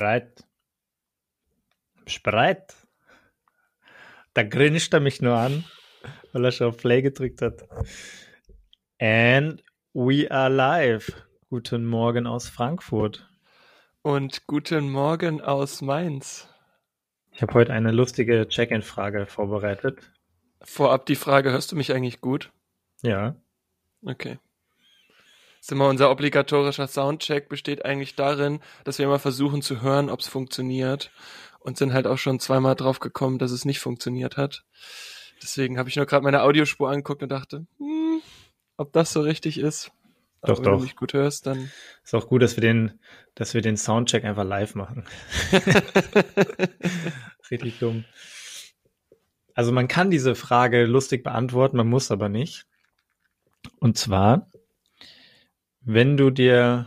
bereit? Bist bereit? Da grinst er mich nur an, weil er schon auf Play gedrückt hat. And we are live. Guten Morgen aus Frankfurt. Und guten Morgen aus Mainz. Ich habe heute eine lustige Check-in-Frage vorbereitet. Vorab die Frage, hörst du mich eigentlich gut? Ja. Okay. Ist immer unser obligatorischer Soundcheck besteht eigentlich darin, dass wir immer versuchen zu hören, ob es funktioniert und sind halt auch schon zweimal drauf gekommen, dass es nicht funktioniert hat. Deswegen habe ich nur gerade meine Audiospur angeguckt und dachte, hm, ob das so richtig ist. Doch, Aber doch. Wenn du mich gut hörst, dann. Ist auch gut, dass wir den, dass wir den Soundcheck einfach live machen. Richtig dumm. Also man kann diese Frage lustig beantworten, man muss aber nicht. Und zwar, wenn du dir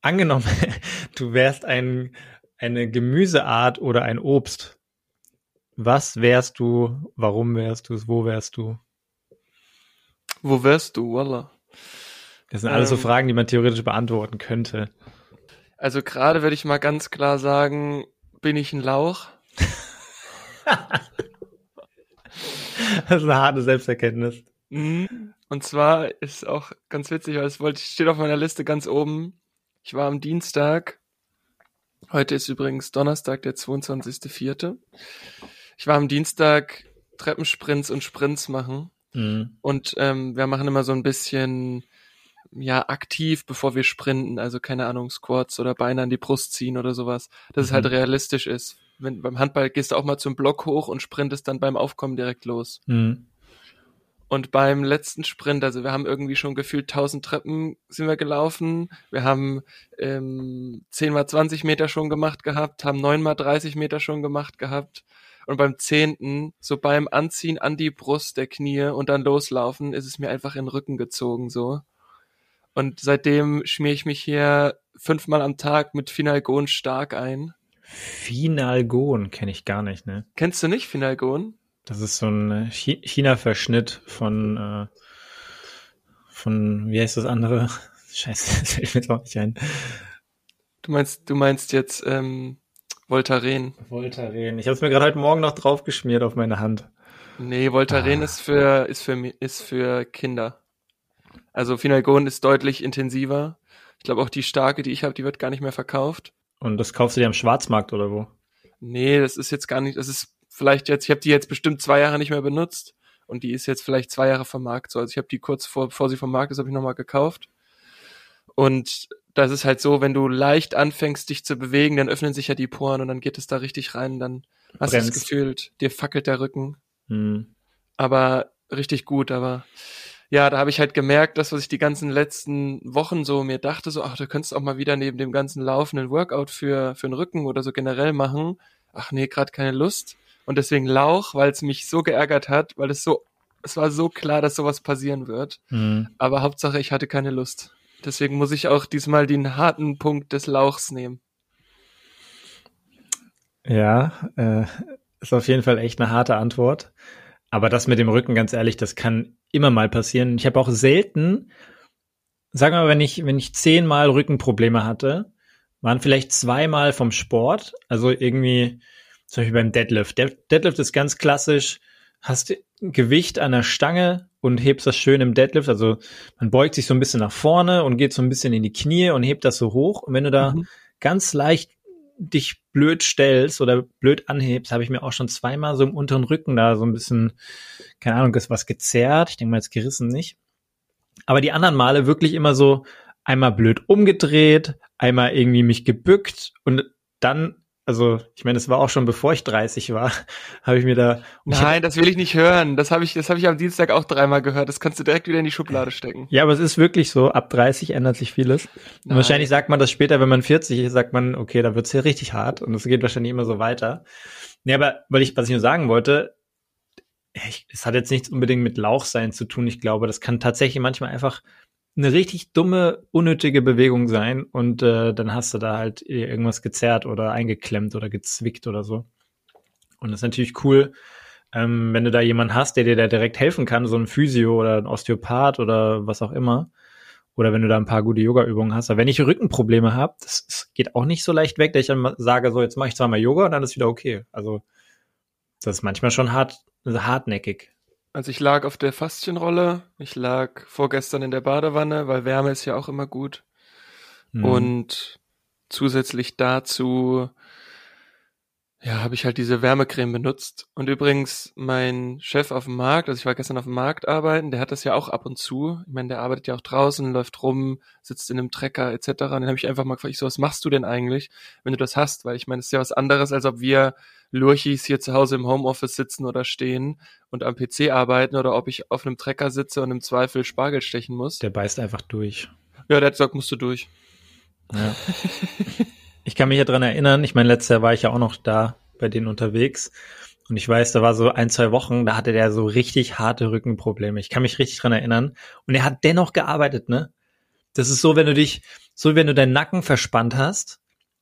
angenommen, du wärst ein, eine Gemüseart oder ein Obst, was wärst du, warum wärst du es, wo wärst du? Wo wärst du, Wallah? Das sind alles so Ähm. Fragen, die man theoretisch beantworten könnte. Also gerade würde ich mal ganz klar sagen, bin ich ein Lauch? Das ist eine harte Selbsterkenntnis. Mhm. Und zwar ist auch ganz witzig, weil es wollte, steht auf meiner Liste ganz oben. Ich war am Dienstag. Heute ist übrigens Donnerstag, der 22.04. Ich war am Dienstag Treppensprints und Sprints machen. Mhm. Und ähm, wir machen immer so ein bisschen ja aktiv, bevor wir sprinten. Also keine Ahnung, Squats oder Beine an die Brust ziehen oder sowas. Dass es Mhm. halt realistisch ist. Wenn, beim Handball gehst du auch mal zum Block hoch und sprintest dann beim Aufkommen direkt los. Mhm. Und beim letzten Sprint, also wir haben irgendwie schon gefühlt 1000 Treppen sind wir gelaufen. Wir haben ähm, 10 mal 20 Meter schon gemacht gehabt, haben 9 mal 30 Meter schon gemacht gehabt. Und beim zehnten, so beim Anziehen an die Brust der Knie und dann loslaufen, ist es mir einfach in den Rücken gezogen, so. Und seitdem schmier ich mich hier fünfmal am Tag mit Finalgon stark ein. Finalgon kenne ich gar nicht, ne? Kennst du nicht Finalgon? Das ist so ein äh, Chi- China-Verschnitt von, äh, von, wie heißt das andere? Scheiße, das fällt mir jetzt auch nicht ein. Du meinst, du meinst jetzt ähm, Voltaren. Voltaren. Ich habe es mir gerade heute Morgen noch draufgeschmiert auf meine Hand. Nee, Voltaren Ah. ist für ist für ist für Kinder. Also Finalgon ist deutlich intensiver. Ich glaube auch die starke, die ich habe, die wird gar nicht mehr verkauft. Und das kaufst du dir am Schwarzmarkt oder wo? Nee, das ist jetzt gar nicht, das ist vielleicht jetzt, ich habe die jetzt bestimmt zwei Jahre nicht mehr benutzt und die ist jetzt vielleicht zwei Jahre vom Markt. So, also ich habe die kurz vor, bevor sie vom Markt ist, habe ich nochmal gekauft. Und das ist halt so, wenn du leicht anfängst, dich zu bewegen, dann öffnen sich ja die Poren und dann geht es da richtig rein, dann hast du das gefühlt, dir fackelt der Rücken. Hm. aber richtig gut, aber ja, da habe ich halt gemerkt, dass was ich die ganzen letzten Wochen so mir dachte, so, ach, du könntest auch mal wieder neben dem ganzen laufenden Workout für, für den Rücken oder so generell machen. Ach nee, gerade keine Lust. Und deswegen Lauch, weil es mich so geärgert hat, weil es so, es war so klar, dass sowas passieren wird. Hm. Aber Hauptsache, ich hatte keine Lust. Deswegen muss ich auch diesmal den harten Punkt des Lauchs nehmen. Ja, äh, ist auf jeden Fall echt eine harte Antwort. Aber das mit dem Rücken, ganz ehrlich, das kann immer mal passieren. Ich habe auch selten, sagen wir mal, wenn ich, wenn ich zehnmal Rückenprobleme hatte, waren vielleicht zweimal vom Sport, also irgendwie, zum Beispiel beim Deadlift. Der Deadlift ist ganz klassisch, hast Gewicht an der Stange und hebst das schön im Deadlift. Also man beugt sich so ein bisschen nach vorne und geht so ein bisschen in die Knie und hebt das so hoch. Und wenn du da Mhm. ganz leicht dich blöd stellst oder blöd anhebst, habe ich mir auch schon zweimal so im unteren Rücken da so ein bisschen, keine Ahnung, ist was gezerrt. Ich denke mal jetzt gerissen nicht. Aber die anderen Male wirklich immer so einmal blöd umgedreht, einmal irgendwie mich gebückt und dann, also ich meine, das war auch schon bevor ich 30 war, habe ich mir da Nein, das will ich nicht hören. Das habe ich, das habe ich am Dienstag auch dreimal gehört. Das kannst du direkt wieder in die Schublade stecken. Ja, aber es ist wirklich so, ab 30 ändert sich vieles. Und wahrscheinlich sagt man das später, wenn man 40 ist, sagt man, okay, da wird's hier richtig hart und es geht wahrscheinlich immer so weiter. Nee, aber weil ich, was ich nur sagen wollte, ich, es hat jetzt nichts unbedingt mit Lauchsein zu tun. Ich glaube, das kann tatsächlich manchmal einfach eine richtig dumme, unnötige Bewegung sein und äh, dann hast du da halt irgendwas gezerrt oder eingeklemmt oder gezwickt oder so. Und das ist natürlich cool, ähm, wenn du da jemanden hast, der dir da direkt helfen kann, so ein Physio oder ein Osteopath oder was auch immer. Oder wenn du da ein paar gute Yoga-Übungen hast. Aber wenn ich Rückenprobleme habe, das, das, geht auch nicht so leicht weg, dass ich dann sage, so jetzt mache ich zweimal Yoga und dann ist wieder okay. Also das ist manchmal schon hart, hartnäckig. Also ich lag auf der Faszienrolle, ich lag vorgestern in der Badewanne, weil Wärme ist ja auch immer gut. Mhm. Und zusätzlich dazu ja, habe ich halt diese Wärmecreme benutzt. Und übrigens, mein Chef auf dem Markt, also ich war gestern auf dem Markt arbeiten, der hat das ja auch ab und zu. Ich meine, der arbeitet ja auch draußen, läuft rum, sitzt in einem Trecker etc. Und dann habe ich einfach mal gefragt, ich so, was machst du denn eigentlich, wenn du das hast? Weil ich meine, es ist ja was anderes, als ob wir Lurchis hier zu Hause im Homeoffice sitzen oder stehen und am PC arbeiten oder ob ich auf einem Trecker sitze und im Zweifel Spargel stechen muss. Der beißt einfach durch. Ja, der hat gesagt, musst du durch. Ja. Ich kann mich ja dran erinnern, ich meine, letztes Jahr war ich ja auch noch da bei denen unterwegs. Und ich weiß, da war so ein, zwei Wochen, da hatte der so richtig harte Rückenprobleme. Ich kann mich richtig dran erinnern. Und er hat dennoch gearbeitet, ne? Das ist so, wenn du dich, so wenn du deinen Nacken verspannt hast,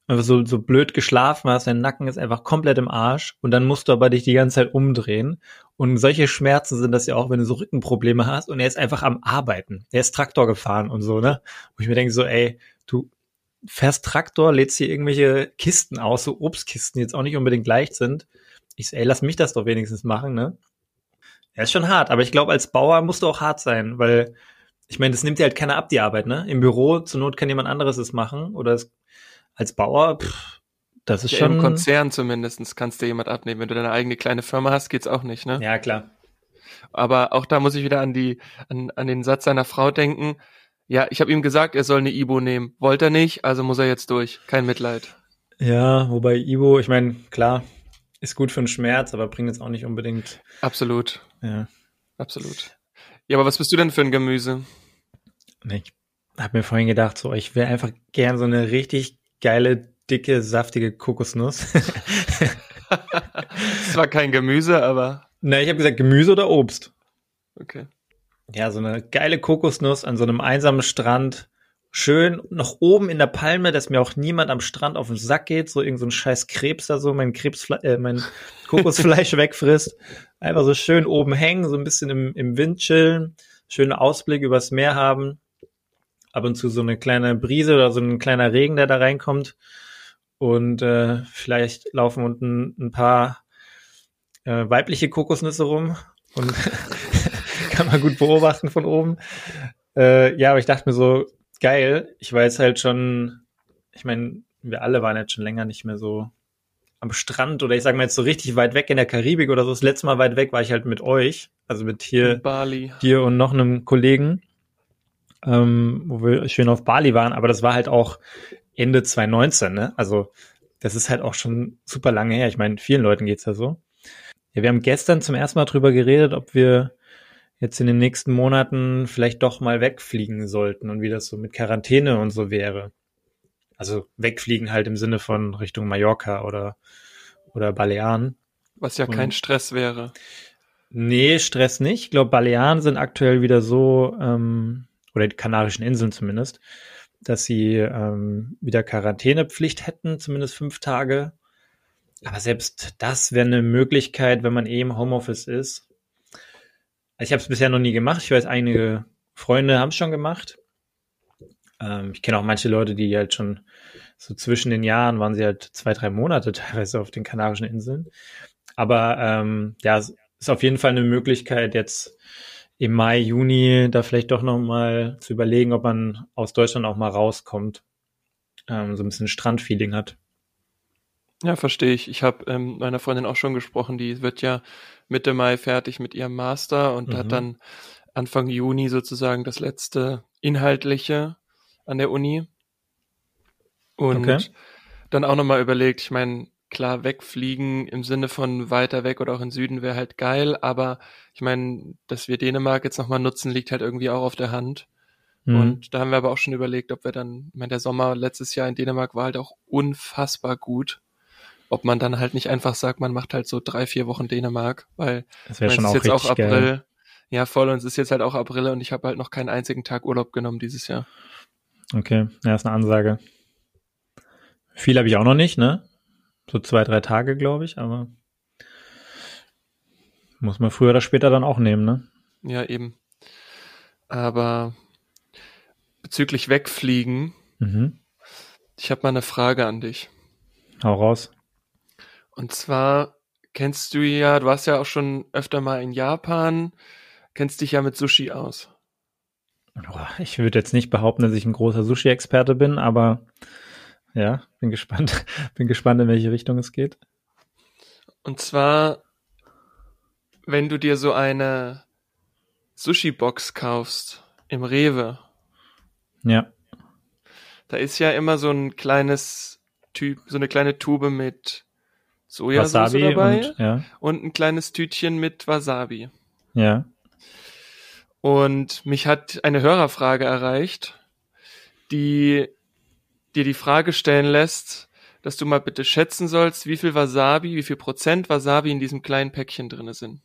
so, so blöd geschlafen hast, dein Nacken ist einfach komplett im Arsch und dann musst du aber dich die ganze Zeit umdrehen. Und solche Schmerzen sind das ja auch, wenn du so Rückenprobleme hast und er ist einfach am Arbeiten. Er ist Traktor gefahren und so, ne? Wo ich mir denke so, ey, du, fährst Traktor, lädst hier irgendwelche Kisten aus, so Obstkisten, die jetzt auch nicht unbedingt leicht sind. Ich so, ey, lass mich das doch wenigstens machen, ne? Ja, ist schon hart, aber ich glaube, als Bauer musst du auch hart sein, weil ich meine, das nimmt dir halt keiner ab, die Arbeit, ne? Im Büro, zur Not kann jemand anderes es machen oder es, als Bauer, pff, das ist ja, schon. Im Konzern zumindestens kannst du jemand abnehmen. Wenn du deine eigene kleine Firma hast, geht's auch nicht, ne? Ja, klar. Aber auch da muss ich wieder an die, an, an den Satz seiner Frau denken. Ja, ich habe ihm gesagt, er soll eine Ibo nehmen. Wollte er nicht, also muss er jetzt durch. Kein Mitleid. Ja, wobei Ibo, ich meine, klar, ist gut für den Schmerz, aber bringt jetzt auch nicht unbedingt. Absolut. Ja. Absolut. Ja, aber was bist du denn für ein Gemüse? Ich habe mir vorhin gedacht, so, ich wäre einfach gern so eine richtig geile, dicke, saftige Kokosnuss. das war kein Gemüse, aber. Na, ich habe gesagt Gemüse oder Obst. Okay ja, so eine geile Kokosnuss an so einem einsamen Strand. Schön noch oben in der Palme, dass mir auch niemand am Strand auf den Sack geht, so irgend so ein scheiß Krebs da so mein Krebsfle äh, mein Kokosfleisch wegfrisst. Einfach so schön oben hängen, so ein bisschen im, im Wind chillen, schönen Ausblick übers Meer haben. Ab und zu so eine kleine Brise oder so ein kleiner Regen, der da reinkommt. Und äh, vielleicht laufen unten ein paar äh, weibliche Kokosnüsse rum und kann man gut beobachten von oben. Äh, ja, aber ich dachte mir so, geil, ich war jetzt halt schon, ich meine, wir alle waren jetzt schon länger nicht mehr so am Strand oder ich sage mal jetzt so richtig weit weg in der Karibik oder so. Das letzte Mal weit weg war ich halt mit euch, also mit hier, Bali. dir und noch einem Kollegen, ähm, wo wir schön auf Bali waren, aber das war halt auch Ende 2019, ne? Also das ist halt auch schon super lange her. Ich meine, vielen Leuten geht's ja so. Ja, wir haben gestern zum ersten Mal drüber geredet, ob wir jetzt in den nächsten Monaten vielleicht doch mal wegfliegen sollten und wie das so mit Quarantäne und so wäre. Also wegfliegen halt im Sinne von Richtung Mallorca oder, oder Balearen. Was ja und, kein Stress wäre. Nee, Stress nicht. Ich glaube, Balearen sind aktuell wieder so, ähm, oder die Kanarischen Inseln zumindest, dass sie ähm, wieder Quarantänepflicht hätten, zumindest fünf Tage. Aber selbst das wäre eine Möglichkeit, wenn man eh im Homeoffice ist, also ich habe es bisher noch nie gemacht. Ich weiß, einige Freunde haben es schon gemacht. Ähm, ich kenne auch manche Leute, die halt schon so zwischen den Jahren waren sie halt zwei, drei Monate teilweise auf den Kanarischen Inseln. Aber ähm, ja, es ist auf jeden Fall eine Möglichkeit, jetzt im Mai, Juni da vielleicht doch noch mal zu überlegen, ob man aus Deutschland auch mal rauskommt, ähm, so ein bisschen Strandfeeling hat. Ja, verstehe ich. Ich habe ähm, meiner Freundin auch schon gesprochen, die wird ja Mitte Mai fertig mit ihrem Master und mhm. hat dann Anfang Juni sozusagen das letzte Inhaltliche an der Uni. Und okay. dann auch nochmal überlegt, ich meine, klar, wegfliegen im Sinne von weiter weg oder auch in Süden wäre halt geil, aber ich meine, dass wir Dänemark jetzt nochmal nutzen, liegt halt irgendwie auch auf der Hand. Mhm. Und da haben wir aber auch schon überlegt, ob wir dann, ich meine, der Sommer letztes Jahr in Dänemark war halt auch unfassbar gut ob man dann halt nicht einfach sagt, man macht halt so drei, vier Wochen Dänemark, weil das wäre schon auch jetzt auch April. Geil. Ja, voll, und es ist jetzt halt auch April und ich habe halt noch keinen einzigen Tag Urlaub genommen dieses Jahr. Okay, ja, ist eine Ansage. Viel habe ich auch noch nicht, ne? So zwei, drei Tage, glaube ich, aber muss man früher oder später dann auch nehmen, ne? Ja, eben. Aber bezüglich Wegfliegen. Mhm. Ich habe mal eine Frage an dich. Hau raus. Und zwar kennst du ja, du warst ja auch schon öfter mal in Japan, kennst dich ja mit Sushi aus. Ich würde jetzt nicht behaupten, dass ich ein großer Sushi-Experte bin, aber ja, bin gespannt. Bin gespannt, in welche Richtung es geht. Und zwar, wenn du dir so eine Sushi-Box kaufst im Rewe, Ja. da ist ja immer so ein kleines Typ, so eine kleine Tube mit Sojasauce Wasabi dabei und ja, und ein kleines Tütchen mit Wasabi. ja. Und mich hat eine Hörerfrage erreicht, die dir die Frage stellen lässt, dass du mal bitte schätzen sollst, wie viel Wasabi, wie viel Prozent Wasabi in diesem kleinen Päckchen drinne sind.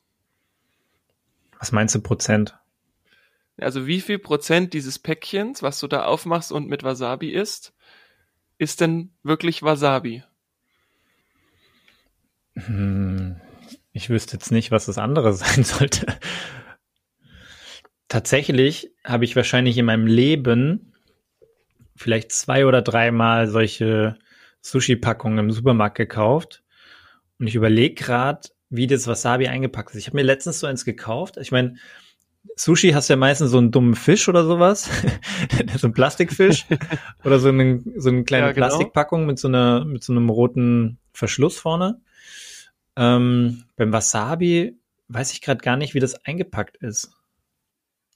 Was meinst du Prozent? Also wie viel Prozent dieses Päckchens, was du da aufmachst und mit Wasabi isst, ist denn wirklich Wasabi? Hm, ich wüsste jetzt nicht, was das andere sein sollte. Tatsächlich habe ich wahrscheinlich in meinem Leben vielleicht zwei oder dreimal solche Sushi-Packungen im Supermarkt gekauft. Und ich überlege gerade, wie das Wasabi eingepackt ist. Ich habe mir letztens so eins gekauft. Ich meine, Sushi hast ja meistens so einen dummen Fisch oder sowas. so einen Plastikfisch. oder so, einen, so eine kleine Ja, genau. Plastikpackung mit so, einer, mit so einem roten Verschluss vorne. Ähm, beim Wasabi weiß ich gerade gar nicht, wie das eingepackt ist.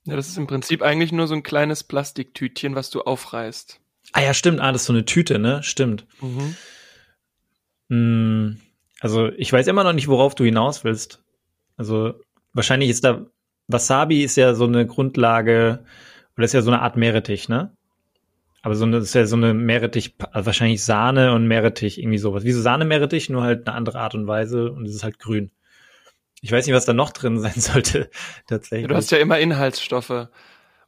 Ja, das ist im Prinzip eigentlich nur so ein kleines Plastiktütchen, was du aufreißt. Ah ja, stimmt. Ah, das ist so eine Tüte, ne? Stimmt. Mhm. Hm, also ich weiß immer noch nicht, worauf du hinaus willst. Also wahrscheinlich ist da Wasabi ist ja so eine Grundlage oder ist ja so eine Art Meerrettich, ne? Aber so eine, das ist ja so eine Meerrettich, also wahrscheinlich Sahne und Meerrettich, irgendwie sowas. Wie so Sahne-Meerrettich, nur halt eine andere Art und Weise und es ist halt grün. Ich weiß nicht, was da noch drin sein sollte, tatsächlich. Ja, du hast ja immer Inhaltsstoffe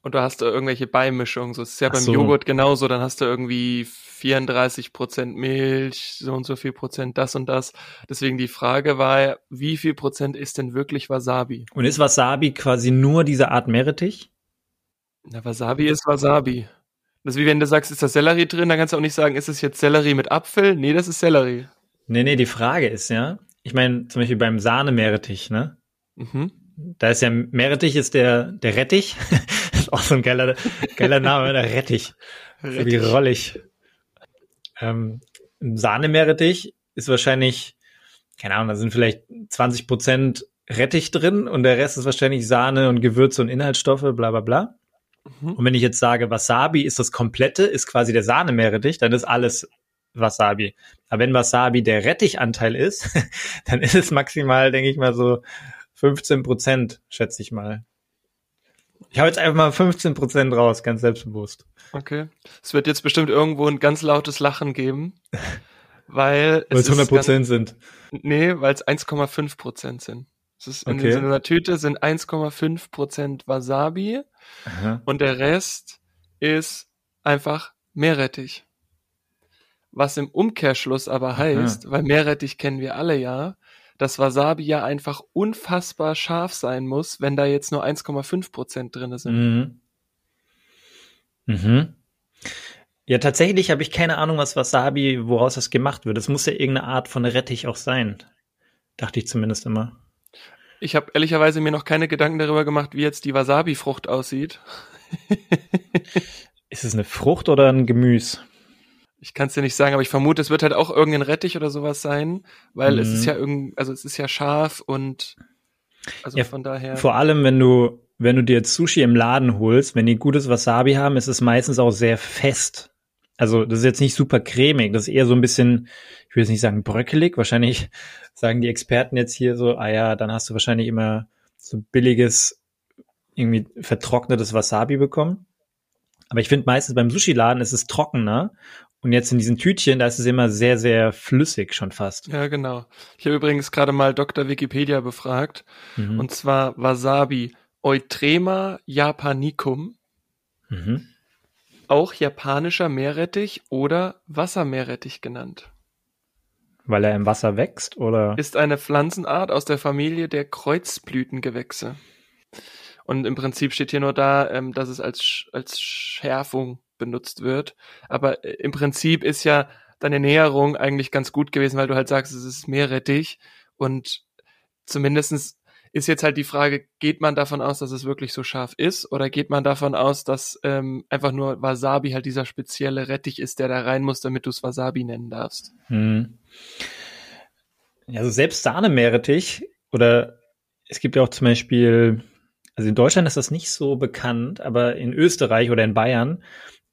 und du hast da irgendwelche Beimischungen. So ist ja Ach beim so. Joghurt genauso. Dann hast du irgendwie 34 Prozent Milch, so und so viel Prozent das und das. Deswegen die Frage war, wie viel Prozent ist denn wirklich Wasabi? und ist Wasabi quasi nur diese Art Meerrettich? Na, Wasabi ist Wasabi. Das ist wie wenn du sagst, ist da Sellerie drin, dann kannst du auch nicht sagen, ist es jetzt Sellerie mit Apfel? Nee, das ist Sellerie. Nee, nee, die Frage ist ja, ich meine, zum Beispiel beim Sahne-Meerrettich, ne? Mhm. Da ist ja Meerrettich ist der, der Rettich. das ist auch so ein geiler, geiler Name, der Rettich. So wie Rettich. rollig. Ähm, Sahne-Meerrettich ist wahrscheinlich, keine Ahnung, da sind vielleicht 20 Prozent Rettich drin und der Rest ist wahrscheinlich Sahne und Gewürze und Inhaltsstoffe, bla, bla, bla. Mhm. Und wenn ich jetzt sage, Wasabi ist das komplette, ist quasi der Sahne-Meerrettich, dann ist alles Wasabi. Aber wenn Wasabi der Rettichanteil ist, dann ist es maximal, denke ich mal, so 15 Prozent, schätze ich mal. Ich hau jetzt einfach mal 15 Prozent raus, ganz selbstbewusst. Okay. Es wird jetzt bestimmt irgendwo ein ganz lautes Lachen geben, weil Weil es 100 ist ganz, Prozent sind. Nee, weil es 1,5 Prozent sind. Es ist in Okay. so einer Tüte sind 1,5 Prozent Wasabi Aha. und der Rest ist einfach Meerrettich. Was im Umkehrschluss aber heißt, weil Meerrettich kennen wir alle ja, dass Wasabi ja einfach unfassbar scharf sein muss, wenn da jetzt nur 1,5 Prozent drinne sind. Mhm. Mhm. Ja, tatsächlich habe ich keine Ahnung, was Wasabi, woraus das gemacht wird. Es muss ja irgendeine Art von Rettich auch sein. Dachte ich zumindest immer. Ich habe ehrlicherweise mir noch keine Gedanken darüber gemacht, wie jetzt die Wasabi-Frucht aussieht. Ist es eine Frucht oder ein Gemüse? Ich kann es dir nicht sagen, aber ich vermute, es wird halt auch irgendein Rettich oder sowas sein, weil es Mhm. ist ja irgend, also es ist ja scharf und also Ja, von daher. Vor allem, wenn du, wenn du dir Sushi im Laden holst, wenn die gutes Wasabi haben, ist es meistens auch sehr fest. Also, das ist jetzt nicht super cremig, das ist eher so ein bisschen, ich will jetzt nicht sagen bröckelig, wahrscheinlich sagen die Experten jetzt hier so, ah ja, dann hast du wahrscheinlich immer so billiges, irgendwie vertrocknetes Wasabi bekommen. Aber ich finde meistens beim Sushi-Laden ist es trockener und jetzt in diesen Tütchen, da ist es immer sehr, sehr flüssig schon fast. Ja, genau. Ich habe übrigens gerade mal Dr. Wikipedia befragt. Mhm. Und zwar Wasabi Eutrema japanicum, mhm. Auch japanischer Meerrettich oder Wassermeerrettich genannt. Weil er im Wasser wächst oder? Ist eine Pflanzenart aus der Familie der Kreuzblütengewächse. Und im Prinzip steht hier nur da, ähm, dass es als, als Schärfung benutzt wird. Aber äh, im Prinzip ist ja deine Näherung eigentlich ganz gut gewesen, weil du halt sagst, es ist Meerrettich. Und zumindestens ist jetzt halt die Frage, geht man davon aus, dass es wirklich so scharf ist oder geht man davon aus, dass ähm, einfach nur Wasabi halt dieser spezielle Rettich ist, der da rein muss, damit du es Wasabi nennen darfst? Hm. Also selbst Sahne-Meerrettich oder es gibt ja auch zum Beispiel, also in Deutschland ist das nicht so bekannt, aber in Österreich oder in Bayern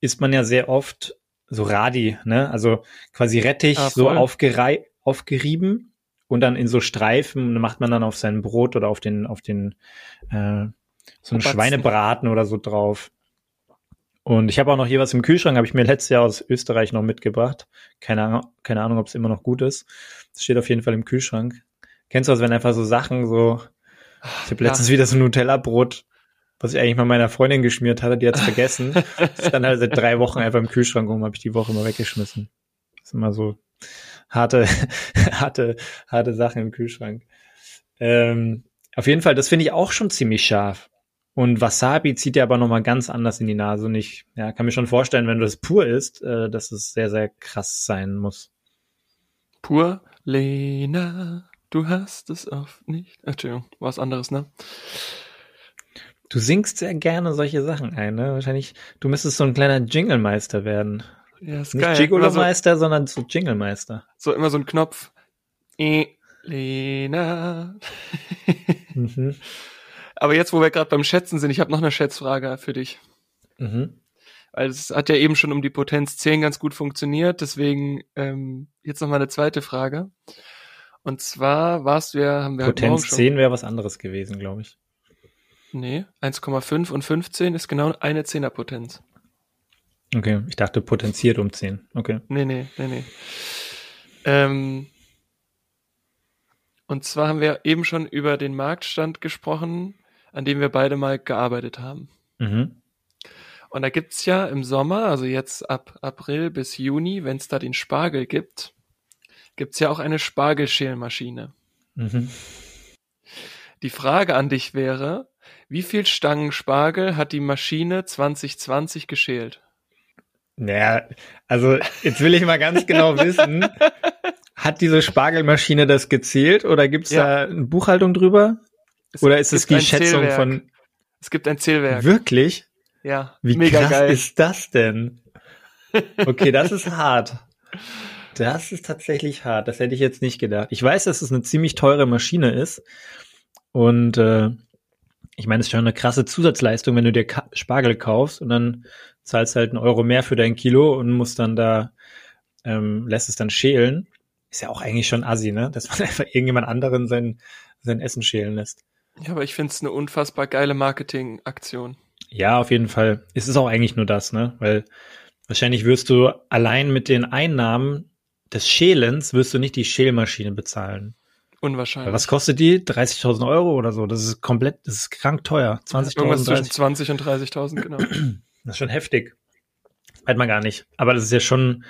isst man ja sehr oft so Radi, ne? Also quasi Rettich ah, so aufgerei aufgerieben und dann in so Streifen macht man dann auf sein Brot oder auf den, auf den, äh, so ein Schweinebraten oder so drauf. Und ich habe auch noch hier was im Kühlschrank, habe ich mir letztes Jahr aus Österreich noch mitgebracht. Keine Ahnung, keine Ahnung, ob es immer noch gut ist. Das steht auf jeden Fall im Kühlschrank. Kennst du das, wenn einfach so Sachen so, ich habe letztens ja. wieder so ein Nutella-Brot, was ich eigentlich mal meiner Freundin geschmiert hatte, die hat's vergessen. das ist dann halt seit drei Wochen einfach im Kühlschrank rum, habe ich die Woche immer weggeschmissen. Das ist immer so harte, harte, harte Sachen im Kühlschrank. Ähm, auf jeden Fall, das finde ich auch schon ziemlich scharf. Und Wasabi zieht ja aber nochmal ganz anders in die Nase. Und ich ja, kann mir schon vorstellen, wenn du das pur isst, äh, dass es sehr, sehr krass sein muss. Pur, Lena, du hast es oft nicht. Entschuldigung, was anderes, ne? Du singst sehr gerne solche Sachen ein, ne? Wahrscheinlich, du müsstest so ein kleiner Jingle-Meister werden. Ja, ist Nicht geil. Gigolo-Meister, so, sondern so Jingle-Meister. So immer so ein Knopf. Lena. mhm. Aber jetzt, wo wir gerade beim Schätzen sind, ich habe noch eine Schätzfrage für dich. Mhm. Weil es hat ja eben schon um die Potenz 10 ganz gut funktioniert, deswegen ähm, jetzt noch mal eine zweite Frage. Und zwar warst du ja, haben wir Potenz 10 wäre was anderes gewesen, glaube ich. Nee, 1,5 und 15 ist genau eine Zehnerpotenz. Okay, ich dachte potenziert um 10. Okay. Nee, nee, nee, nee. Ähm, und zwar haben wir eben schon über den Marktstand gesprochen, an dem wir beide mal gearbeitet haben. Mhm. Und da gibt's ja im Sommer, also jetzt ab April bis Juni, wenn es da den Spargel gibt, gibt's ja auch eine Spargelschälmaschine. Mhm. Die Frage an dich wäre, wie viel Stangen Spargel hat die Maschine 2020 geschält? Naja, also jetzt will ich mal ganz genau wissen, hat diese Spargelmaschine das gezählt oder gibt's ja. da eine Buchhaltung drüber? Es oder ist es die Schätzung Zählwerk. von... Es gibt ein Zählwerk. Wirklich? Ja, Wie mega krass geil. ist das denn? Okay, das ist hart. Das ist tatsächlich hart. Das hätte ich jetzt nicht gedacht. Ich weiß, dass es eine ziemlich teure Maschine ist. Und äh, ich meine, es ist schon eine krasse Zusatzleistung, wenn du dir Spargel kaufst und dann zahlst halt einen Euro mehr für dein Kilo und musst dann da, ähm, lässt es dann schälen. Ist ja auch eigentlich schon assi, ne? Dass man einfach irgendjemand anderen sein, sein Essen schälen lässt. Ja, aber ich finde es eine unfassbar geile Marketingaktion. Ja, auf jeden Fall. Es ist auch eigentlich nur das, ne? Weil wahrscheinlich wirst du allein mit den Einnahmen des Schälens wirst du nicht die Schälmaschine bezahlen. Unwahrscheinlich. Was kostet die? 30.000 Euro oder so? Das ist komplett, das ist krank teuer. 20.000. Irgendwas zwischen 20 und 30.000, genau. Das ist schon heftig. Weiß man gar nicht. Aber das ist ja schon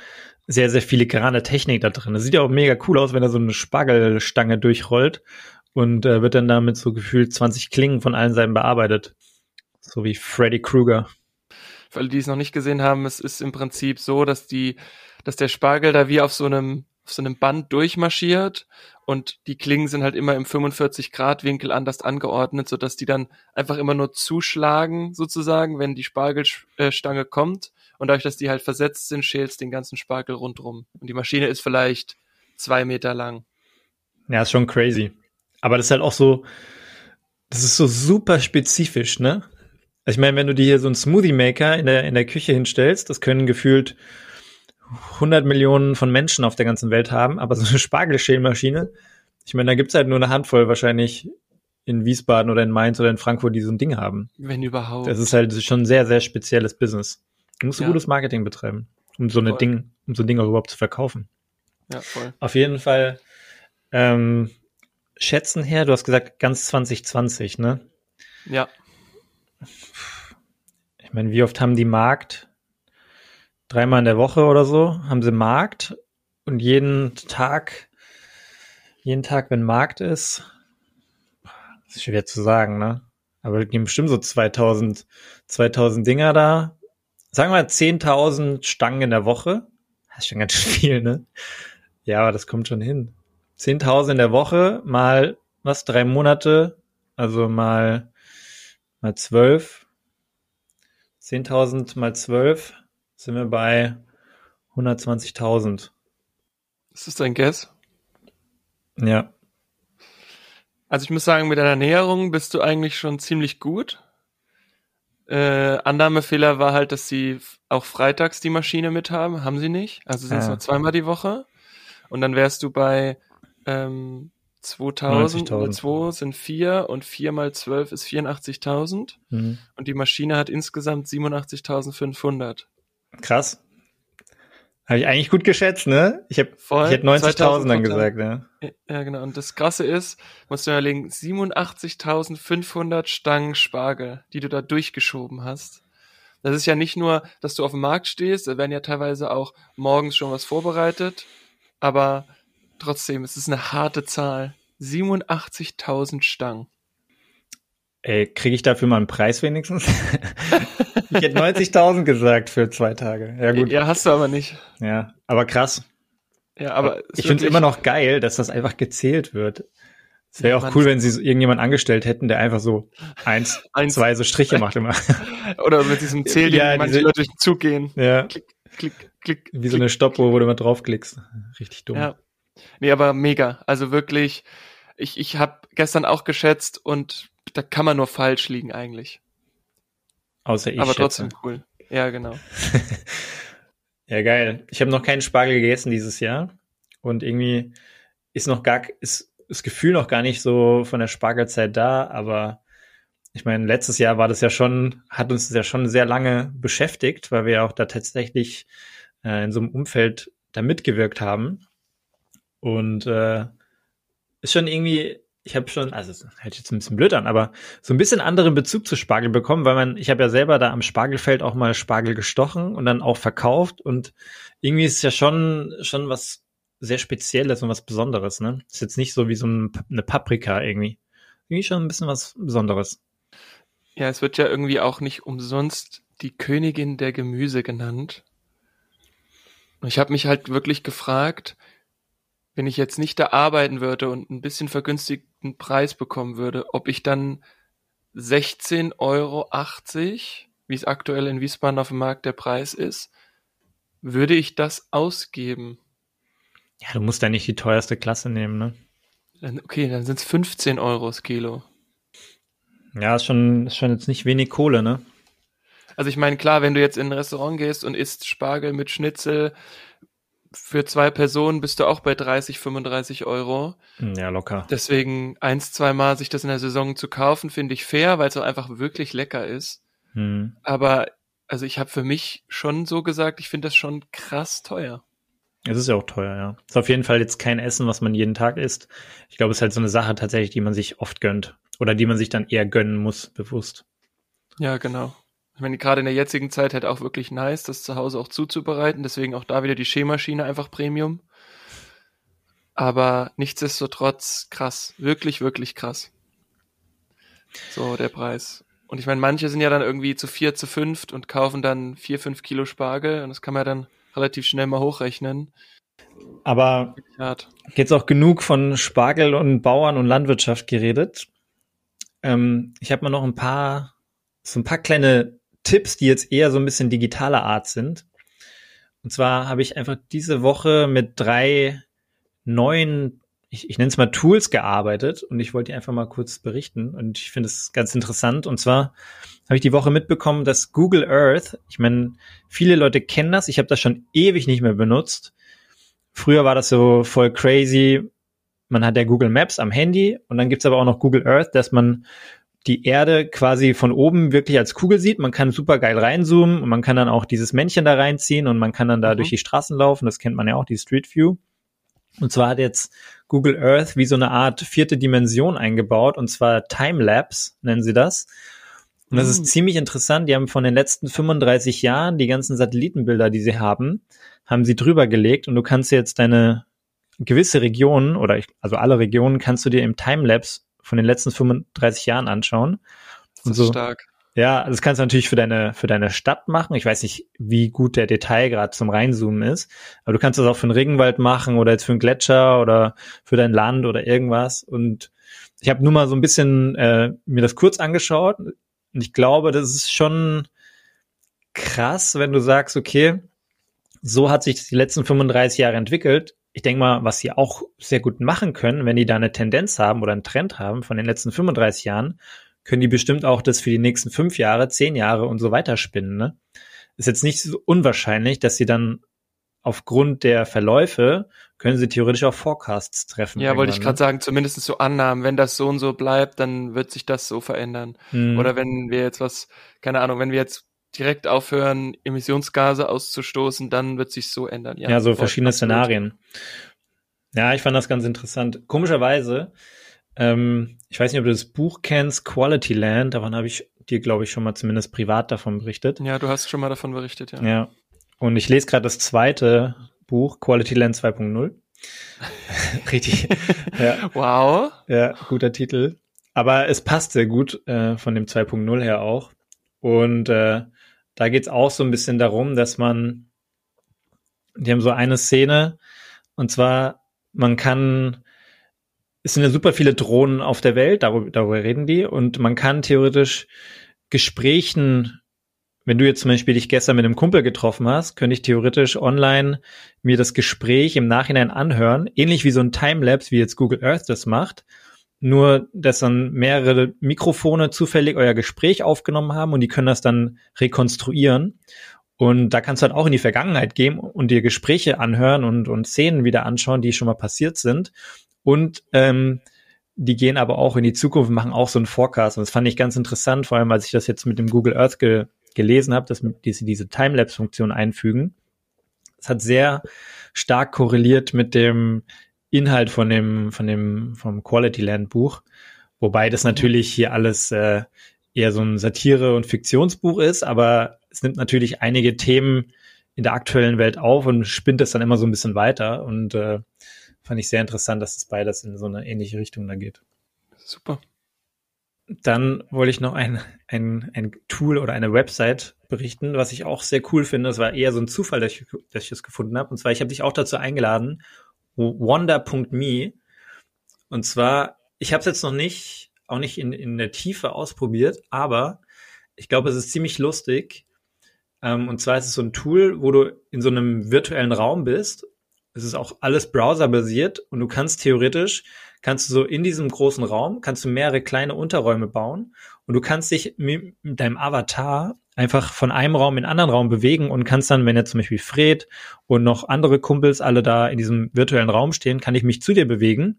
sehr, sehr filigrane Technik da drin. Das sieht ja auch mega cool aus, wenn da so eine Spargelstange durchrollt und äh, wird dann damit so gefühlt 20 Klingen von allen Seiten bearbeitet. So wie Freddy Krueger. Für alle, die es noch nicht gesehen haben, es ist im Prinzip so, dass die, dass der Spargel da wie auf so einem auf so einem Band durchmarschiert und die Klingen sind halt immer im 45 Grad Winkel anders angeordnet, so dass die dann einfach immer nur zuschlagen sozusagen, wenn die Spargelstange kommt und dadurch, dass die halt versetzt sind, schälst den ganzen Spargel rundrum und die Maschine ist vielleicht zwei Meter lang. Ja, ist schon crazy. Aber das ist halt auch so, das ist so super spezifisch, ne? Ich meine, wenn du dir hier so einen Smoothie Maker in der, in der Küche hinstellst, das können gefühlt 100 Millionen von Menschen auf der ganzen Welt haben, aber so eine Spargelschälmaschine, ich meine, da gibt's halt nur eine Handvoll wahrscheinlich in Wiesbaden oder in Mainz oder in Frankfurt, die so ein Ding haben. Wenn überhaupt. Das ist halt schon ein sehr, sehr spezielles Business. Du musst ja. gutes Marketing betreiben, um so eine voll. Ding, um so ein Ding auch überhaupt zu verkaufen. Ja, voll. Auf jeden Fall, ähm, schätzen her, du hast gesagt, ganz 2020, ne? Ja. Ich meine, wie oft haben die Markt dreimal in der Woche oder so haben sie Markt und jeden Tag, jeden Tag, wenn Markt ist, ist schwer zu sagen, ne? Aber wir geben bestimmt so 2000, 2000 Dinger da. Sagen wir 10.000 Stangen in der Woche. Das ist schon ganz viel, ne? Ja, aber das kommt schon hin. 10.000 in der Woche mal, was, drei Monate? Also mal, mal zwölf. 10.000 mal zwölf sind wir bei 120.000. Ist das dein Guess? Ja. Also ich muss sagen, mit deiner Näherung bist du eigentlich schon ziemlich gut. Äh, Annahmefehler war halt, dass sie auch freitags die Maschine mit haben. Haben sie nicht. Also sind es Ja. nur zweimal die Woche. Und dann wärst du bei ähm, 2000 mal 90.000. 2 sind 4 und 4 mal 12 ist 84.000. Mhm. Und die Maschine hat insgesamt 87.500. Krass. Habe ich eigentlich gut geschätzt, ne? Ich, hab, Voll. ich hätte 90.000 dann 2000 gesagt, ja. Ja, genau. Und das Krasse ist, musst du überlegen, 87.500 Stangen Spargel, die du da durchgeschoben hast. Das ist ja nicht nur, dass du auf dem Markt stehst, da werden ja teilweise auch morgens schon was vorbereitet, aber trotzdem, es ist eine harte Zahl. 87.000 Stangen. Ey, kriege ich dafür mal einen Preis wenigstens? ich hätte 90.000 gesagt für zwei Tage. Ja, gut. Ja, hast du aber nicht. Ja, aber krass. Ja, aber ich finde es immer noch geil, dass das einfach gezählt wird. Es wäre Ja, auch cool, wenn sie so irgendjemand angestellt hätten, der einfach so eins, Eins. zwei so Striche macht immer. Oder mit diesem Zähl, Ja, manche diese- Leute durch den Zug gehen. ja, Klick, klick, klick. wie so eine Stoppuhr, wo du mal draufklickst. Richtig dumm. Ja. Nee, aber mega. Also wirklich, ich, ich habe gestern auch geschätzt und da kann man nur falsch liegen eigentlich. Außer ich aber schätze. trotzdem cool. Ja, genau. Ja, geil. Ich habe noch keinen Spargel gegessen dieses Jahr. Und irgendwie ist noch gar, ist das Gefühl noch gar nicht so von der Spargelzeit da, aber ich meine, letztes Jahr war das ja schon, hat uns das ja schon sehr lange beschäftigt, weil wir ja auch da tatsächlich äh, in so einem Umfeld da mitgewirkt haben. Und äh, ist schon irgendwie, ich habe schon, also hört sich jetzt ein bisschen blöd an, aber so ein bisschen anderen Bezug zu Spargel bekommen, weil man, ich habe ja selber da am Spargelfeld auch mal Spargel gestochen und dann auch verkauft und irgendwie ist ja schon, schon was sehr Spezielles und was Besonderes, ne? Ist jetzt nicht so wie so ein, eine Paprika irgendwie. Irgendwie schon ein bisschen was Besonderes. Ja, es wird ja irgendwie auch nicht umsonst die Königin der Gemüse genannt. Ich habe mich halt wirklich gefragt, wenn ich jetzt nicht da arbeiten würde und ein bisschen vergünstigten Preis bekommen würde, ob ich dann 16,80 Euro, wie es aktuell in Wiesbaden auf dem Markt der Preis ist, würde ich das ausgeben? Ja, du musst ja nicht die teuerste Klasse nehmen, ne? Dann- Okay, dann sind es 15 Euro das Kilo. Ja, ist schon, ist schon jetzt nicht wenig Kohle, ne? Also ich meine, klar, wenn du jetzt in ein Restaurant gehst und isst Spargel mit Schnitzel, für zwei Personen bist du auch bei 30, 35 Euro. Ja, locker. Deswegen eins, zweimal sich das in der Saison zu kaufen, finde ich fair, weil es auch einfach wirklich lecker ist. Hm. Aber also ich habe für mich schon so gesagt, ich finde das schon krass teuer. Es ist ja auch teuer, ja. Ist auf jeden Fall jetzt kein Essen, was man jeden Tag isst. Ich glaube, es ist halt so eine Sache tatsächlich, die man sich oft gönnt. Oder die man sich dann eher gönnen muss, bewusst. Ja, genau. Ich meine, gerade in der jetzigen Zeit halt auch wirklich nice, das zu Hause auch zuzubereiten. Deswegen auch da wieder die Schemaschine einfach Premium. Aber nichtsdestotrotz krass. Wirklich, wirklich krass. So, der Preis. Und ich meine, manche sind ja dann irgendwie zu vier, zu fünft und kaufen dann vier, fünf Kilo Spargel. Und das kann man dann relativ schnell mal hochrechnen. Aber jetzt auch genug von Spargel und Bauern und Landwirtschaft geredet. Ähm, ich habe mal noch ein paar, so ein paar kleine Tipps, die jetzt eher so ein bisschen digitaler Art sind. Und zwar habe ich einfach diese Woche mit drei neuen, ich, ich nenne es mal Tools gearbeitet und ich wollte die einfach mal kurz berichten und ich finde es ganz interessant. Und zwar habe ich die Woche mitbekommen, dass Google Earth, ich meine, viele Leute kennen das, ich habe das schon ewig nicht mehr benutzt. Früher war das so voll crazy. Man hat ja Google Maps am Handy und dann gibt's aber auch noch Google Earth, dass man die Erde quasi von oben wirklich als Kugel sieht. Man kann super geil reinzoomen und man kann dann auch dieses Männchen da reinziehen und man kann dann da Mhm. durch die Straßen laufen. Das kennt man ja auch, die Street View. Und zwar hat jetzt Google Earth wie so eine Art vierte Dimension eingebaut und zwar Timelapse nennen sie das. Und das Mhm. ist ziemlich interessant. Die haben von den letzten 35 Jahren die ganzen Satellitenbilder, die sie haben, haben sie drüber gelegt und du kannst jetzt deine gewisse Regionen oder ich, also alle Regionen kannst du dir im Timelapse von den letzten 35 Jahren anschauen. Das und ist so. stark. Ja, das kannst du natürlich für deine, für deine Stadt machen. Ich weiß nicht, wie gut der Detailgrad zum Reinzoomen ist, aber du kannst das auch für einen Regenwald machen oder jetzt für einen Gletscher oder für dein Land oder irgendwas. Und ich habe nur mal so ein bisschen äh, mir das kurz angeschaut und ich glaube, das ist schon krass, wenn du sagst, okay, so hat sich die letzten 35 Jahre entwickelt. Ich denke mal, was sie auch sehr gut machen können, wenn die da eine Tendenz haben oder einen Trend haben von den letzten 35 Jahren, können die bestimmt auch das für die nächsten fünf Jahre, zehn Jahre und so weiter spinnen. Ne? Ist jetzt nicht so unwahrscheinlich, dass sie dann aufgrund der Verläufe können sie theoretisch auch Forecasts treffen. Ja, wollte ich gerade ne? sagen, zumindest so Annahmen. Wenn das so und so bleibt, dann wird sich das so verändern. Hm. Oder wenn wir jetzt was, keine Ahnung, wenn wir jetzt direkt aufhören, Emissionsgase auszustoßen, dann wird sich so ändern. Ja, ja so verschiedene. Szenarien. Ja, ich fand das ganz interessant. Komischerweise ähm, ich weiß nicht, ob du das Buch kennst, Quality Land. Davon habe ich dir, glaube ich, schon mal zumindest privat davon berichtet. Ja, du hast schon mal davon berichtet, ja. Ja. Und ich lese gerade das zweite Buch, Quality Land 2.0. Richtig. ja. Wow. Ja, guter Titel. Aber es passt sehr gut äh, von dem 2.0 her auch. Und äh, da geht's auch so ein bisschen darum, dass man, die haben so eine Szene, und zwar, man kann es sind ja super viele Drohnen auf der Welt, darüber, darüber reden die, und man kann theoretisch Gesprächen, wenn du jetzt zum Beispiel dich gestern mit einem Kumpel getroffen hast, könnte ich theoretisch online mir das Gespräch im Nachhinein anhören, ähnlich wie so ein Timelapse, wie jetzt Google Earth das macht. Nur, dass dann mehrere Mikrofone zufällig euer Gespräch aufgenommen haben und die können das dann rekonstruieren. Und da kannst du halt auch in die Vergangenheit gehen und dir Gespräche anhören und, und Szenen wieder anschauen, die schon mal passiert sind. Und ähm, die gehen aber auch in die Zukunft, machen auch so einen Forecast. Und das fand ich ganz interessant, vor allem als ich das jetzt mit dem Google Earth ge gelesen habe, dass sie diese Timelapse-Funktion einfügen. Es hat sehr stark korreliert mit dem Inhalt von dem, von dem, vom Quality Land Buch. Wobei das natürlich hier alles äh, eher so ein Satire- und Fiktionsbuch ist, aber es nimmt natürlich einige Themen in der aktuellen Welt auf und spinnt es dann immer so ein bisschen weiter. Und äh, fand ich sehr interessant, dass es das beides in so eine ähnliche Richtung da geht. Super. Dann wollte ich noch ein, ein, ein Tool oder eine Website berichten, was ich auch sehr cool finde. Das war eher so ein Zufall, dass ich, dass ich das gefunden habe. Und zwar, ich habe dich auch dazu eingeladen, wonder.me. Und zwar, ich habe es jetzt noch nicht, auch nicht in, in der Tiefe ausprobiert, aber ich glaube, es ist ziemlich lustig. Ähm, und zwar ist es so ein Tool, wo du in so einem virtuellen Raum bist es ist auch alles browserbasiert und du kannst theoretisch, kannst du so in diesem großen Raum, kannst du mehrere kleine Unterräume bauen und du kannst dich mit deinem Avatar einfach von einem Raum in einen anderen Raum bewegen und kannst dann, wenn jetzt zum Beispiel Fred und noch andere Kumpels alle da in diesem virtuellen Raum stehen, kann ich mich zu dir bewegen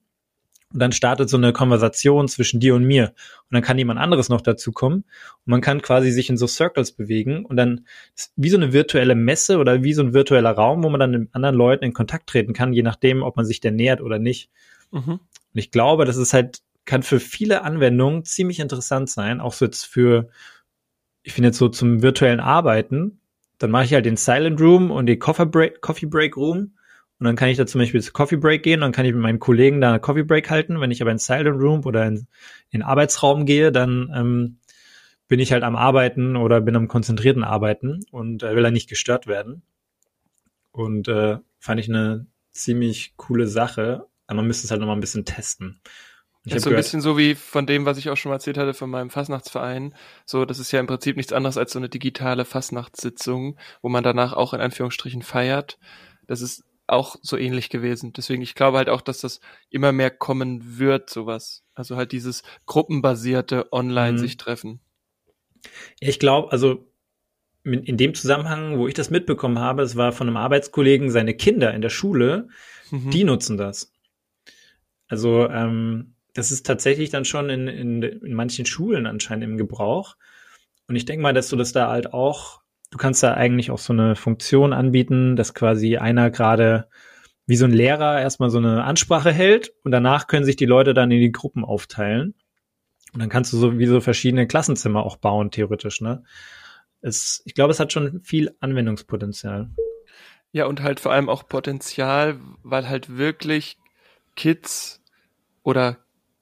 und dann startet so eine Konversation zwischen dir und mir. Und dann kann jemand anderes noch dazu kommen. Und man kann quasi sich in so Circles bewegen. Und dann ist wie so eine virtuelle Messe oder wie so ein virtueller Raum, wo man dann mit anderen Leuten in Kontakt treten kann, je nachdem, ob man sich der nähert oder nicht. Mhm. Und ich glaube, das ist halt, kann für viele Anwendungen ziemlich interessant sein. Auch so jetzt für, ich finde jetzt so zum virtuellen Arbeiten. Dann mache ich halt den Silent Room und die Coffee Break, Coffee Break Room und dann kann ich da zum Beispiel zu Coffee Break gehen, dann kann ich mit meinen Kollegen da eine Coffee Break halten. Wenn ich aber in Silent Room oder in, in Arbeitsraum gehe, dann ähm, bin ich halt am Arbeiten oder bin am konzentrierten Arbeiten und äh, will da nicht gestört werden. Und äh, fand ich eine ziemlich coole Sache. Aber man müsste es halt noch mal ein bisschen testen. Ich das ist so ein bisschen so wie von dem, was ich auch schon mal erzählt hatte von meinem Fastnachtsverein. So, das ist ja im Prinzip nichts anderes als so eine digitale Fastnachtssitzung, wo man danach auch in Anführungsstrichen feiert. Das ist auch so ähnlich gewesen. Deswegen, ich glaube halt auch, dass das immer mehr kommen wird, sowas. Also halt dieses gruppenbasierte Online mhm. sich treffen. Ich glaube, also in dem Zusammenhang, wo ich das mitbekommen habe, es war von einem Arbeitskollegen, seine Kinder in der Schule, mhm. die nutzen das. Also ähm, das ist tatsächlich dann schon in, in, in manchen Schulen anscheinend im Gebrauch. Und ich denke mal, dass du das da halt auch du kannst da eigentlich auch so eine Funktion anbieten, dass quasi einer gerade wie so ein Lehrer erstmal so eine Ansprache hält und danach können sich die Leute dann in die Gruppen aufteilen. Und dann kannst du so wie so verschiedene Klassenzimmer auch bauen, theoretisch, ne? Es, ich glaube, es hat schon viel Anwendungspotenzial. Ja, und halt vor allem auch Potenzial, weil halt wirklich Kids oder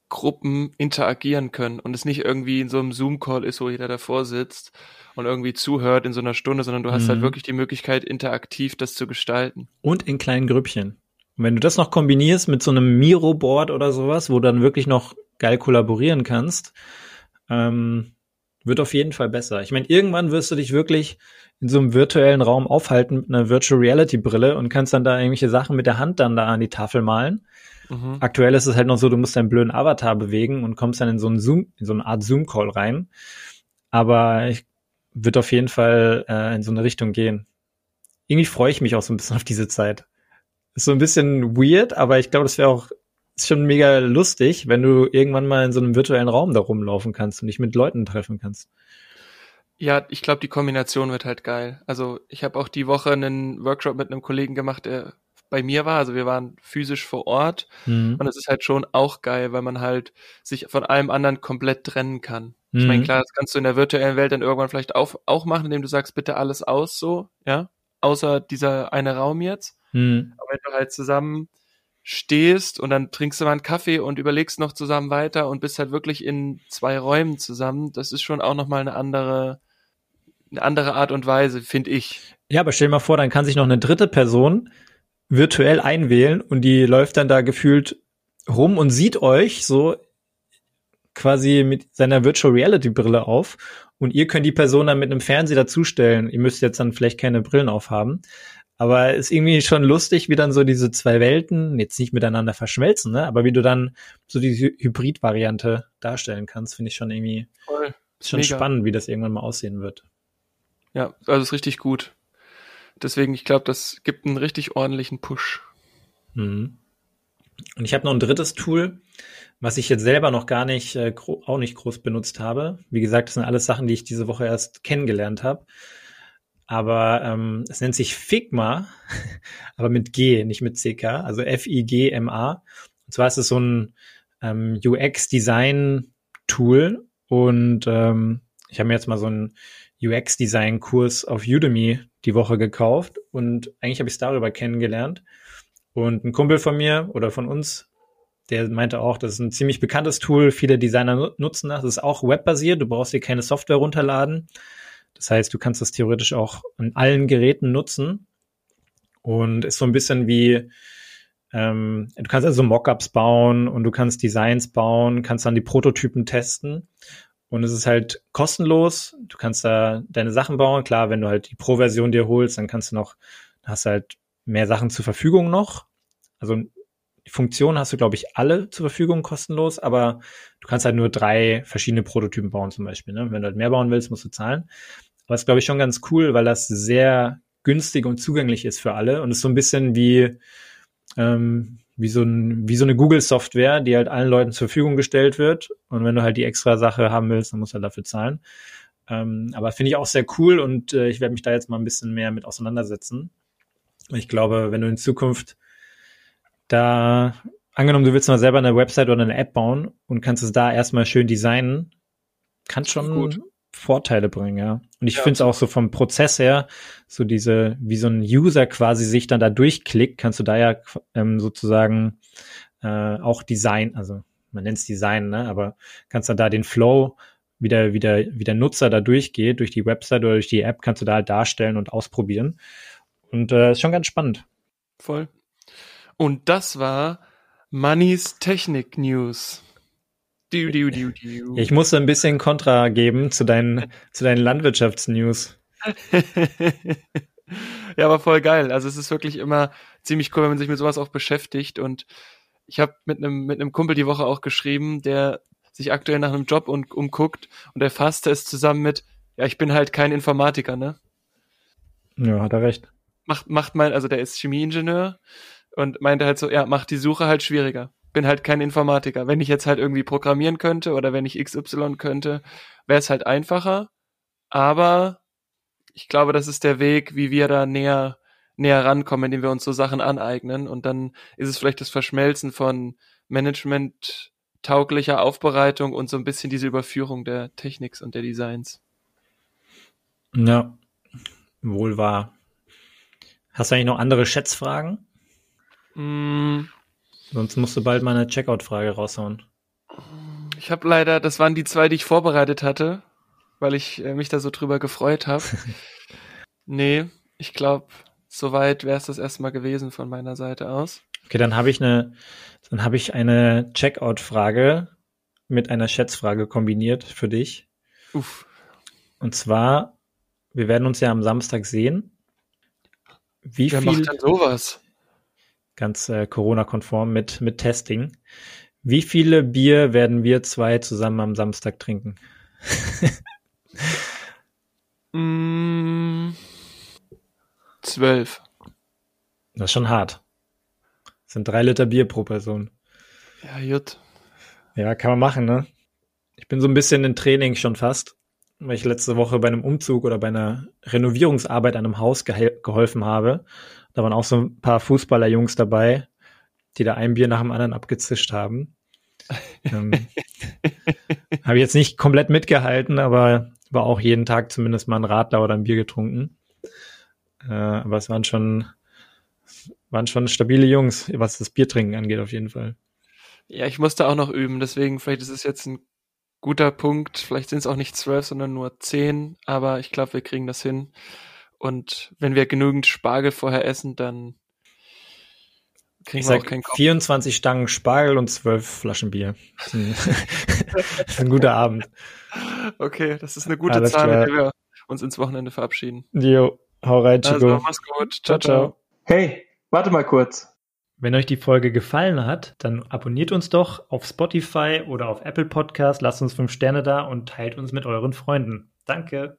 Gruppen interagieren können und es nicht irgendwie in so einem Zoom-Call ist, wo jeder davor sitzt und irgendwie zuhört in so einer Stunde, sondern du hast halt mhm. halt wirklich die Möglichkeit, interaktiv das zu gestalten. Und in kleinen Grüppchen. Und wenn du das noch kombinierst mit so einem Miro-Board oder sowas, wo du dann wirklich noch geil kollaborieren kannst, ähm, wird auf jeden Fall besser. Ich meine, irgendwann wirst du dich wirklich in so einem virtuellen Raum aufhalten mit einer Virtual Reality Brille und kannst dann da irgendwelche Sachen mit der Hand dann da an die Tafel malen. Mhm. Aktuell ist es halt noch so, du musst deinen blöden Avatar bewegen und kommst dann in so einen Zoom, in so eine Art Zoom Call rein. Aber ich wird auf jeden Fall äh, in so eine Richtung gehen. Irgendwie freue ich mich auch so ein bisschen auf diese Zeit. Ist so ein bisschen weird, aber ich glaube, das wäre auch ist schon mega lustig, wenn du irgendwann mal in so einem virtuellen Raum da rumlaufen kannst und dich mit Leuten treffen kannst. Ja, ich glaube, die Kombination wird halt geil. Also ich habe auch die Woche einen Workshop mit einem Kollegen gemacht, der bei mir war. Also wir waren physisch vor Ort mhm. und es ist halt schon auch geil, weil man halt sich von allem anderen komplett trennen kann. Mhm. Ich meine, klar, das kannst du in der virtuellen Welt dann irgendwann vielleicht auch, auch machen, indem du sagst, bitte alles aus so, ja, außer dieser eine Raum jetzt. Mhm. Aber wenn du halt zusammen stehst und dann trinkst du mal einen Kaffee und überlegst noch zusammen weiter und bist halt wirklich in zwei Räumen zusammen, das ist schon auch nochmal eine andere, eine andere Art und Weise, finde ich. Ja, aber stell dir mal vor, dann kann sich noch eine dritte Person virtuell einwählen und die läuft dann da gefühlt rum und sieht euch so quasi mit seiner Virtual Reality Brille auf und ihr könnt die Person dann mit einem Fernseher dazustellen. Ihr müsst jetzt dann vielleicht keine Brillen aufhaben, aber ist irgendwie schon lustig, wie dann so diese zwei Welten jetzt nicht miteinander verschmelzen, ne? Aber wie du dann so diese Hybrid-Variante darstellen kannst, finde ich schon irgendwie Voll. Schon Mega. spannend, wie das irgendwann mal aussehen wird. Ja, also ist richtig gut. Deswegen, ich glaube, das gibt einen richtig ordentlichen Push. Mhm. Und ich habe noch ein drittes Tool, was ich jetzt selber noch gar nicht, äh, auch nicht groß benutzt habe. Wie gesagt, das sind alles Sachen, die ich diese Woche erst kennengelernt habe. Aber ähm, es nennt sich Figma, aber mit G, nicht mit CK, also F-I-G-M-A. Und zwar ist es so ein ähm, UX-Design-Tool. Und ähm, ich habe mir jetzt mal so einen UX-Design-Kurs auf Udemy die Woche gekauft und eigentlich habe ich es darüber kennengelernt. Und ein Kumpel von mir oder von uns, der meinte auch, das ist ein ziemlich bekanntes Tool, viele Designer nutzen das. Das ist auch webbasiert, du brauchst dir keine Software runterladen. Das heißt, du kannst das theoretisch auch an allen Geräten nutzen und ist so ein bisschen wie, ähm, du kannst also Mockups bauen und du kannst Designs bauen, kannst dann die Prototypen testen und es ist halt kostenlos. Du kannst da deine Sachen bauen. Klar, wenn du halt die Pro-Version dir holst, dann kannst du noch, hast halt mehr Sachen zur Verfügung noch. Also die Funktionen hast du, glaube ich, alle zur Verfügung kostenlos, aber du kannst halt nur drei verschiedene Prototypen bauen zum Beispiel. Ne? Wenn du halt mehr bauen willst, musst du zahlen. Aber es glaube ich, schon ganz cool, weil das sehr günstig und zugänglich ist für alle und ist so ein bisschen wie ähm, wie so, ein, wie so eine Google-Software, die halt allen Leuten zur Verfügung gestellt wird. Und wenn du halt die extra Sache haben willst, dann musst du halt dafür zahlen. Ähm, aber finde ich auch sehr cool und äh, ich werde mich da jetzt mal ein bisschen mehr mit auseinandersetzen. Ich glaube, wenn du in Zukunft da, angenommen, du willst mal selber eine Website oder eine App bauen und kannst es da erstmal schön designen, kann schon gut. Vorteile bringen, ja. Und ich ja, finde es auch so vom Prozess her, so diese, wie so ein User quasi sich dann da durchklickt, kannst du da ja ähm, sozusagen äh, auch Design, also man nennt es Design, ne, aber kannst dann da den Flow, wie der, wie der, wie der Nutzer da durchgeht, durch die Website oder durch die App, kannst du da halt darstellen und ausprobieren. Und äh, ist schon ganz spannend. Voll. Und das war Moneys Technik News. Du, du, du, du. Ich musste ein bisschen Kontra geben zu deinen, zu deinen Landwirtschaftsnews. ja, aber voll geil. Also es ist wirklich immer ziemlich cool, wenn man sich mit sowas auch beschäftigt. Und ich habe mit einem mit einem Kumpel die Woche auch geschrieben, der sich aktuell nach einem Job um, umguckt und er fasste es zusammen mit, ja, ich bin halt kein Informatiker, ne? Ja, hat er recht. Macht, macht mein, also der ist Chemieingenieur und meinte halt so, ja, macht die Suche halt schwieriger bin halt kein Informatiker. Wenn ich jetzt halt irgendwie programmieren könnte oder wenn ich XY könnte, wäre es halt einfacher. Aber ich glaube, das ist der Weg, wie wir da näher, näher rankommen, indem wir uns so Sachen aneignen. Und dann ist es vielleicht das Verschmelzen von Management tauglicher Aufbereitung und so ein bisschen diese Überführung der Techniks und der Designs. Ja, wohl wahr. Hast du eigentlich noch andere Schätzfragen? Mm, Sonst musst du bald mal eine Checkout-Frage raushauen. Ich habe leider, das waren die zwei, die ich vorbereitet hatte, weil ich äh, mich da so drüber gefreut habe. nee, ich glaube, soweit wäre es das erstmal gewesen von meiner Seite aus. Okay, dann habe ich eine, dann habe ich eine Checkout-Frage mit einer Schätzfrage kombiniert für dich. Uff. Und zwar, wir werden uns ja am Samstag sehen. Wie Wer viel, macht denn sowas? Ganz äh, Corona-konform mit, mit Testing. Wie viele Bier werden wir zwei zusammen am Samstag trinken? Mm, zwölf. Das ist schon hart. Das sind drei Liter Bier pro Person. Ja, gut. Ja, kann man machen, ne? Ich bin so ein bisschen in Training schon fast, weil ich letzte Woche bei einem Umzug oder bei einer Renovierungsarbeit an einem Haus gehel- geholfen habe. Da waren auch so ein paar Fußballerjungs dabei, die da ein Bier nach dem anderen abgezischt haben. ähm, habe ich jetzt nicht komplett mitgehalten, aber war auch jeden Tag zumindest mal ein Radler oder ein Bier getrunken. Äh, aber es waren schon, waren schon stabile Jungs, was das Biertrinken angeht, auf jeden Fall. Ja, ich musste auch noch üben, deswegen vielleicht ist es jetzt ein guter Punkt. Vielleicht sind es auch nicht zwölf, sondern nur zehn, aber ich glaube, wir kriegen das hin. Und wenn wir genügend Spargel vorher essen, dann kriegen Ich wir auch keinen Kopf. 24 Stangen Spargel und 12 Flaschen Bier. Das ist ein, guter Abend. Okay, das ist eine gute Alles Zahl, klar. mit der wir uns ins Wochenende verabschieden. Jo, hau rein, Chico. Also, mach's gut. Ciao, ciao. Hey, warte mal kurz. Wenn euch die Folge gefallen hat, dann abonniert uns doch auf Spotify oder auf Apple Podcast, lasst uns fünf Sterne da und teilt uns mit euren Freunden. Danke.